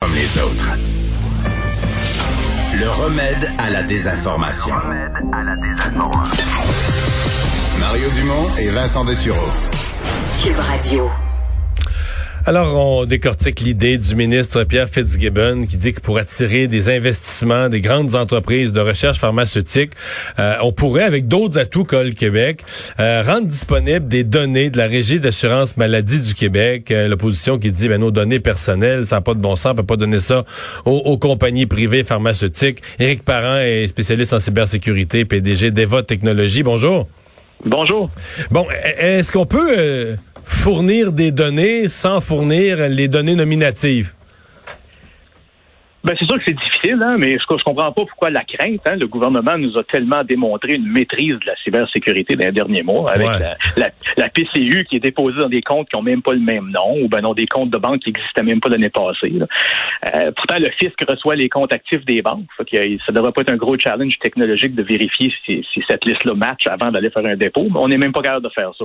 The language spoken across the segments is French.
Comme les autres. Le remède à la désinformation. Mario Dumont et Vincent Dessureau. Cube Radio. Alors, on décortique l'idée du ministre Pierre Fitzgibbon qui dit que pour attirer des investissements des grandes entreprises de recherche pharmaceutique, euh, on pourrait, avec d'autres atouts qu'a le Québec, euh, rendre disponibles des données de la Régie d'assurance maladie du Québec. Euh, L'opposition qui dit, ben, nos données personnelles, ça n'a pas de bon sens, on peut pas donner ça aux, aux, compagnies privées pharmaceutiques. Éric Parent est spécialiste en cybersécurité, PDG d'Eva Technologies. Bonjour. Bonjour. Bon, est-ce qu'on peut fournir des données sans fournir les données nominatives? Ben, c'est sûr que c'est difficile, hein, mais je, je comprends pas pourquoi la crainte. Hein, le gouvernement nous a tellement démontré une maîtrise de la cybersécurité dans les derniers mois, avec Ouais. la, la- la PCU qui est déposée dans des comptes qui ont même pas le même nom, ou ben non, des comptes de banque qui n'existaient même pas l'année passée. là. Euh, pourtant, le fisc reçoit les comptes actifs des banques. Fait que, euh, ça devrait pas être un gros challenge technologique de vérifier si, si cette liste-là match avant d'aller faire un dépôt, mais on n'est même pas capable de faire ça.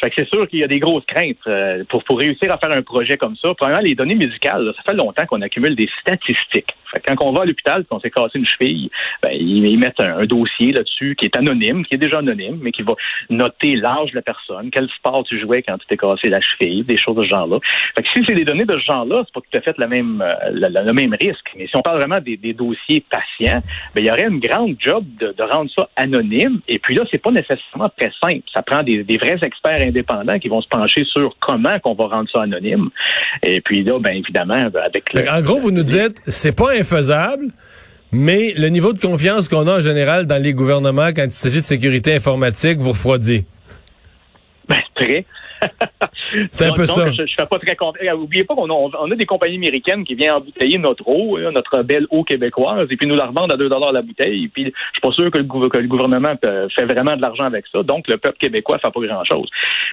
Fait que c'est sûr qu'il y a des grosses craintes euh, pour, pour réussir à faire un projet comme ça. Premièrement, les données médicales, là, ça fait longtemps qu'on accumule des statistiques. Fait que quand on va à l'hôpital qu'on s'est cassé une cheville, ben, ils, mettent un, dossier là-dessus qui est anonyme, qui est déjà anonyme, mais qui va noter l'âge de la personne, quel sport tu jouais quand tu t'es cassé la cheville, des choses de ce genre-là. Fait que si c'est des données de ce genre-là, c'est pas tout à fait la même, euh, le même risque. Mais si on parle vraiment des, dossiers patients, ben, il y aurait une grande job de, rendre ça anonyme. Et puis là, c'est pas nécessairement très simple. Ça prend des, vrais experts indépendants qui vont se pencher sur comment qu'on va rendre ça anonyme. Et puis là, ben évidemment, avec le, En gros, vous nous dites, c'est pas infaisable, mais le niveau de confiance qu'on a en général dans les gouvernements quand il s'agit de sécurité informatique vous refroidit. Ben, très. C'est un peu donc, ça. Je, je fais pas très content. Oubliez pas qu'on a, on a des compagnies américaines qui viennent embouteiller notre eau, notre belle eau québécoise, et puis nous la revendent à 2 la bouteille. Et puis, je suis pas sûr que le, que le gouvernement euh, fait vraiment de l'argent avec ça. Donc, le peuple québécois fait pas grand-chose.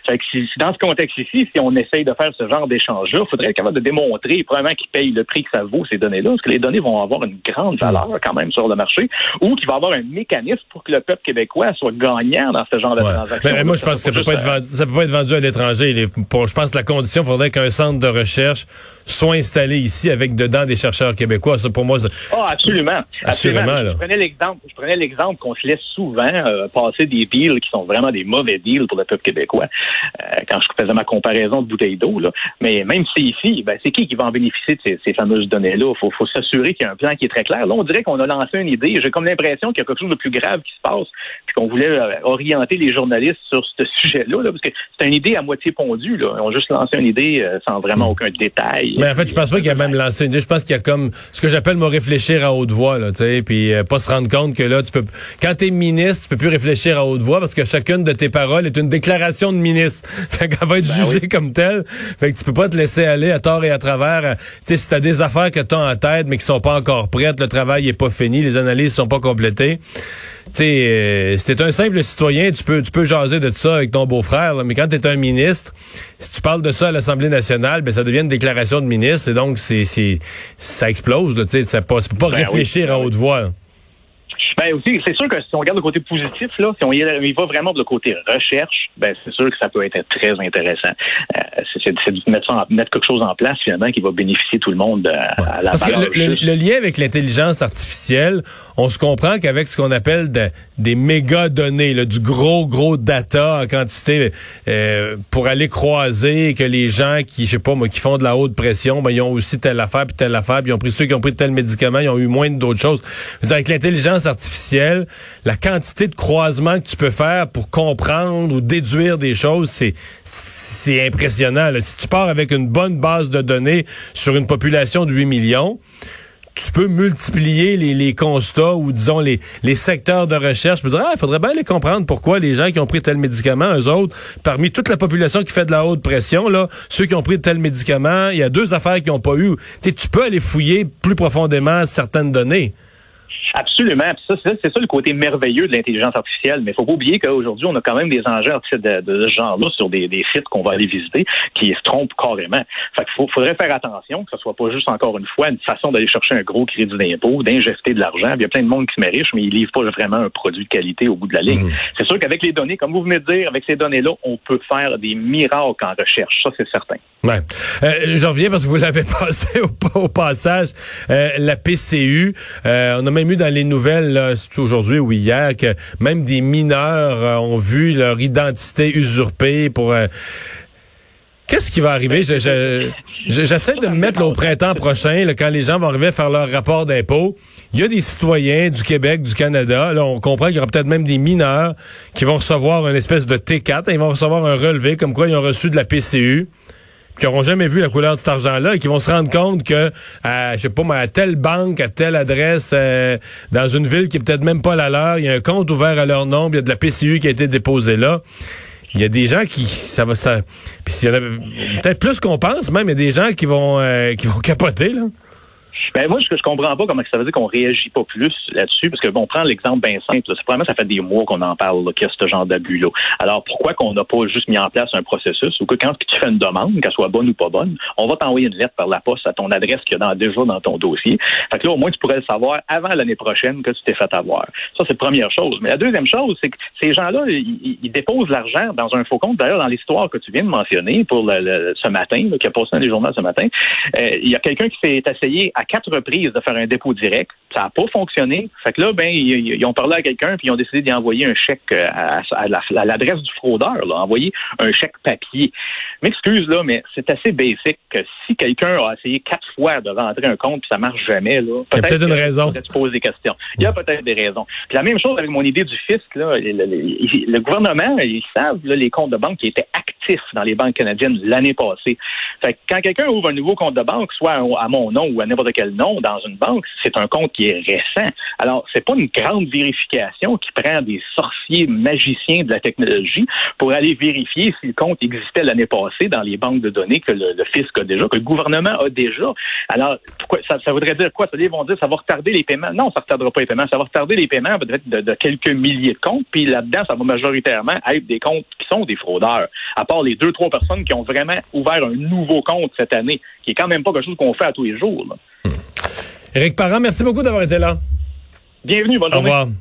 Fait que si, dans ce contexte ici, si on essaye de faire ce genre d'échange-là, il faudrait être capable de démontrer, probablement, qu'ils payent le prix que ça vaut, ces données-là, parce que les données vont avoir une grande valeur quand même sur le marché, ou qu'il va y avoir un mécanisme pour que le peuple québécois soit gagnant dans ce genre de transaction. Mais, moi, je pense que ça vendu, ça peut pas être vendu à l'étranger. Pour- Je pense que la condition, faudrait qu'un centre de recherche soit installé ici avec dedans des chercheurs québécois. Ça, pour moi, c'est- Ah, absolument. Assurément, là. Je prenais l'exemple, je prenais l'exemple qu'on se laisse souvent euh, passer des deals qui sont vraiment des mauvais deals pour le peuple québécois. euh, quand je faisais ma comparaison de bouteilles d'eau, là. Mais même si c'est ici, ben, c'est qui qui va en bénéficier de ces, ces fameuses données-là? Il faut, faut s'assurer qu'il y a un plan qui est très clair. Là, on dirait qu'on a lancé une idée. J'ai comme l'impression qu'il y a quelque chose de plus grave qui se passe, puis qu'on voulait euh, orienter les journalistes sur ce sujet-là, là, parce que c'est une idée à moitié pondue. Là. Ils ont juste lancé une idée euh, sans vraiment aucun détail. Mais en fait, je pense pas qu'il a même lancé une idée. Je pense qu'il y a comme ce que j'appelle moi réfléchir à haute voix, là, tu sais, puis euh, pas se rendre compte que là, tu peux, quand t'es ministre, tu peux plus réfléchir à haute voix parce que chacune de tes paroles est une déclaration de ministre. Fait qu'elle va être Ben jugée comme telle. Fait que tu peux pas te laisser aller à tort et à travers. euh, Tu sais, si t'as des affaires que t'as en tête mais qui sont pas encore prêtes, le travail est pas fini, les analyses sont pas complétées. Tu sais, euh, si t'es un simple citoyen, tu peux, tu peux jaser de ça avec ton beau-frère, là, mais quand t'es un ministre, si tu parles de ça à l'Assemblée nationale, ben ça devient une déclaration de ministre et donc c'est, c'est, ça explose. Là, tu sais, tu peux pas Ben oui. réfléchir à haute voix. là. Ben aussi, c'est sûr que si on regarde le côté positif, là, si on y, va vraiment de le côté recherche, ben c'est sûr que ça peut être très intéressant. Euh, c'est de mettre, ça en- mettre quelque chose en place finalement qui va bénéficier tout le monde euh, à la Parce que le, le- le lien avec l'intelligence artificielle, on se comprend qu'avec ce qu'on appelle de- des méga données, là, du gros gros data en quantité euh, pour aller croiser que les gens qui, je sais pas moi, qui font de la haute pression, ben ils ont aussi telle affaire puis telle affaire, puis ils ont pris ceux qui ont pris tel médicament, ils ont eu moins d'autres choses. Avec l'intelligence artificielle, la quantité de croisements que tu peux faire pour comprendre ou déduire des choses, c'est impressionnant. Si tu pars avec une bonne base de données sur une population de 8 millions, tu peux multiplier les, constats ou disons les, secteurs de recherche. Il ah, faudrait bien les comprendre pourquoi les gens qui ont pris tel médicament, eux autres, parmi toute la population qui fait de la haute pression, là, ceux qui ont pris tel médicament, il y a deux affaires qui n'ont pas eu. tu peux aller fouiller plus profondément certaines données. Absolument. ça, c'est ça le côté merveilleux de l'intelligence artificielle. Mais il faut pas oublier qu'aujourd'hui, on a quand même des enjeux de, de, ce genre-là sur des, sites qu'on va aller visiter qui se trompent carrément. Fait qu'il faudrait faire attention que ce soit pas juste encore une fois une façon d'aller chercher un gros crédit d'impôt, d'injecter de l'argent. Il y a plein de monde qui se met riche, mais ils livrent pas vraiment un produit de qualité au bout de la ligne. Mmh. C'est sûr qu'avec les données, comme vous venez de dire, avec ces données-là, on peut faire des miracles en recherche. Ça, c'est certain. Ouais. Euh, je reviens parce que vous l'avez passé au, passage. Euh, la PCU, euh, on a même eu dans les nouvelles, aujourd'hui ou hier, que même des mineurs euh, ont vu leur identité usurpée pour... Euh, qu'est-ce qui va arriver? J'essaie de me mettre au printemps prochain, quand les gens vont arriver à faire leur rapport d'impôt. Il y a des citoyens du Québec, du Canada. On comprend qu'il y aura peut-être même des mineurs qui vont recevoir une espèce de T4. Ils vont recevoir un relevé comme quoi ils ont reçu de la PCU qui n'auront jamais vu la couleur de cet argent-là et qui vont se rendre compte que, à, je sais pas, à telle banque, à telle adresse, euh, dans une ville qui est peut-être même pas la leur, il y a un compte ouvert à leur nom, il y a de la PCU qui a été déposée là. Il y a des gens qui ça va ça puis peut-être plus qu'on pense même il y a des gens qui vont euh, qui vont capoter là. Ben moi, je, je comprends pas comment ça veut dire qu'on réagit pas plus là-dessus, parce que bon, on prend l'exemple bien simple. C'est vraiment ça fait des mois qu'on en parle qu'il y a ce genre d'abus-là. Alors pourquoi qu'on n'a pas juste mis en place un processus ou que quand tu fais une demande, qu'elle soit bonne ou pas bonne, on va t'envoyer une lettre par la poste à ton adresse qu'il y a déjà dans ton dossier. Fait que là, au moins, tu pourrais le savoir avant l'année prochaine que tu t'es fait avoir. Ça, c'est la première chose. Mais la deuxième chose, c'est que ces gens-là, ils, déposent l'argent dans un faux compte. D'ailleurs, dans l'histoire que tu viens de mentionner pour le, ce matin, qui a passé dans les journaux ce matin, euh, il y a quelqu'un qui s'est essayé à quatre reprises de faire un dépôt direct. Ça n'a pas fonctionné. Fait que là, ben, ils, ont parlé à quelqu'un puis ils ont décidé d'y envoyer un chèque euh, à, l'adresse du fraudeur, là, envoyer un chèque papier. M'excuse là, mais c'est assez basic que si quelqu'un a essayé quatre fois de rentrer un compte puis ça marche jamais, là, peut-être peut une raison. Des questions. Il y a peut-être des raisons. Puis la même chose avec mon idée du fisc, là, le, gouvernement, ils savent les comptes de banque qui étaient actifs dans les banques canadiennes l'année passée. Fait que quand quelqu'un ouvre un nouveau compte de banque, soit à mon nom ou à n'importe quel nom dans une banque, c'est un compte qui récent. Alors, c'est pas une grande vérification qui prend des sorciers magiciens de la technologie pour aller vérifier si le compte existait l'année passée dans les banques de données que le, fisc a déjà, que le gouvernement a déjà. Alors, pourquoi, ça, voudrait dire quoi? Ils vont dire ça va retarder les paiements. Non, ça ne retardera pas les paiements. Ça va retarder les paiements peut-être de, quelques milliers de comptes. Puis là-dedans, ça va majoritairement être des comptes qui sont des fraudeurs. À part les deux, trois personnes qui ont vraiment ouvert un nouveau compte cette année, qui est quand même pas quelque chose qu'on fait à tous les jours. Éric Parent, merci beaucoup d'avoir été là. Bienvenue, bonne journée. Au revoir.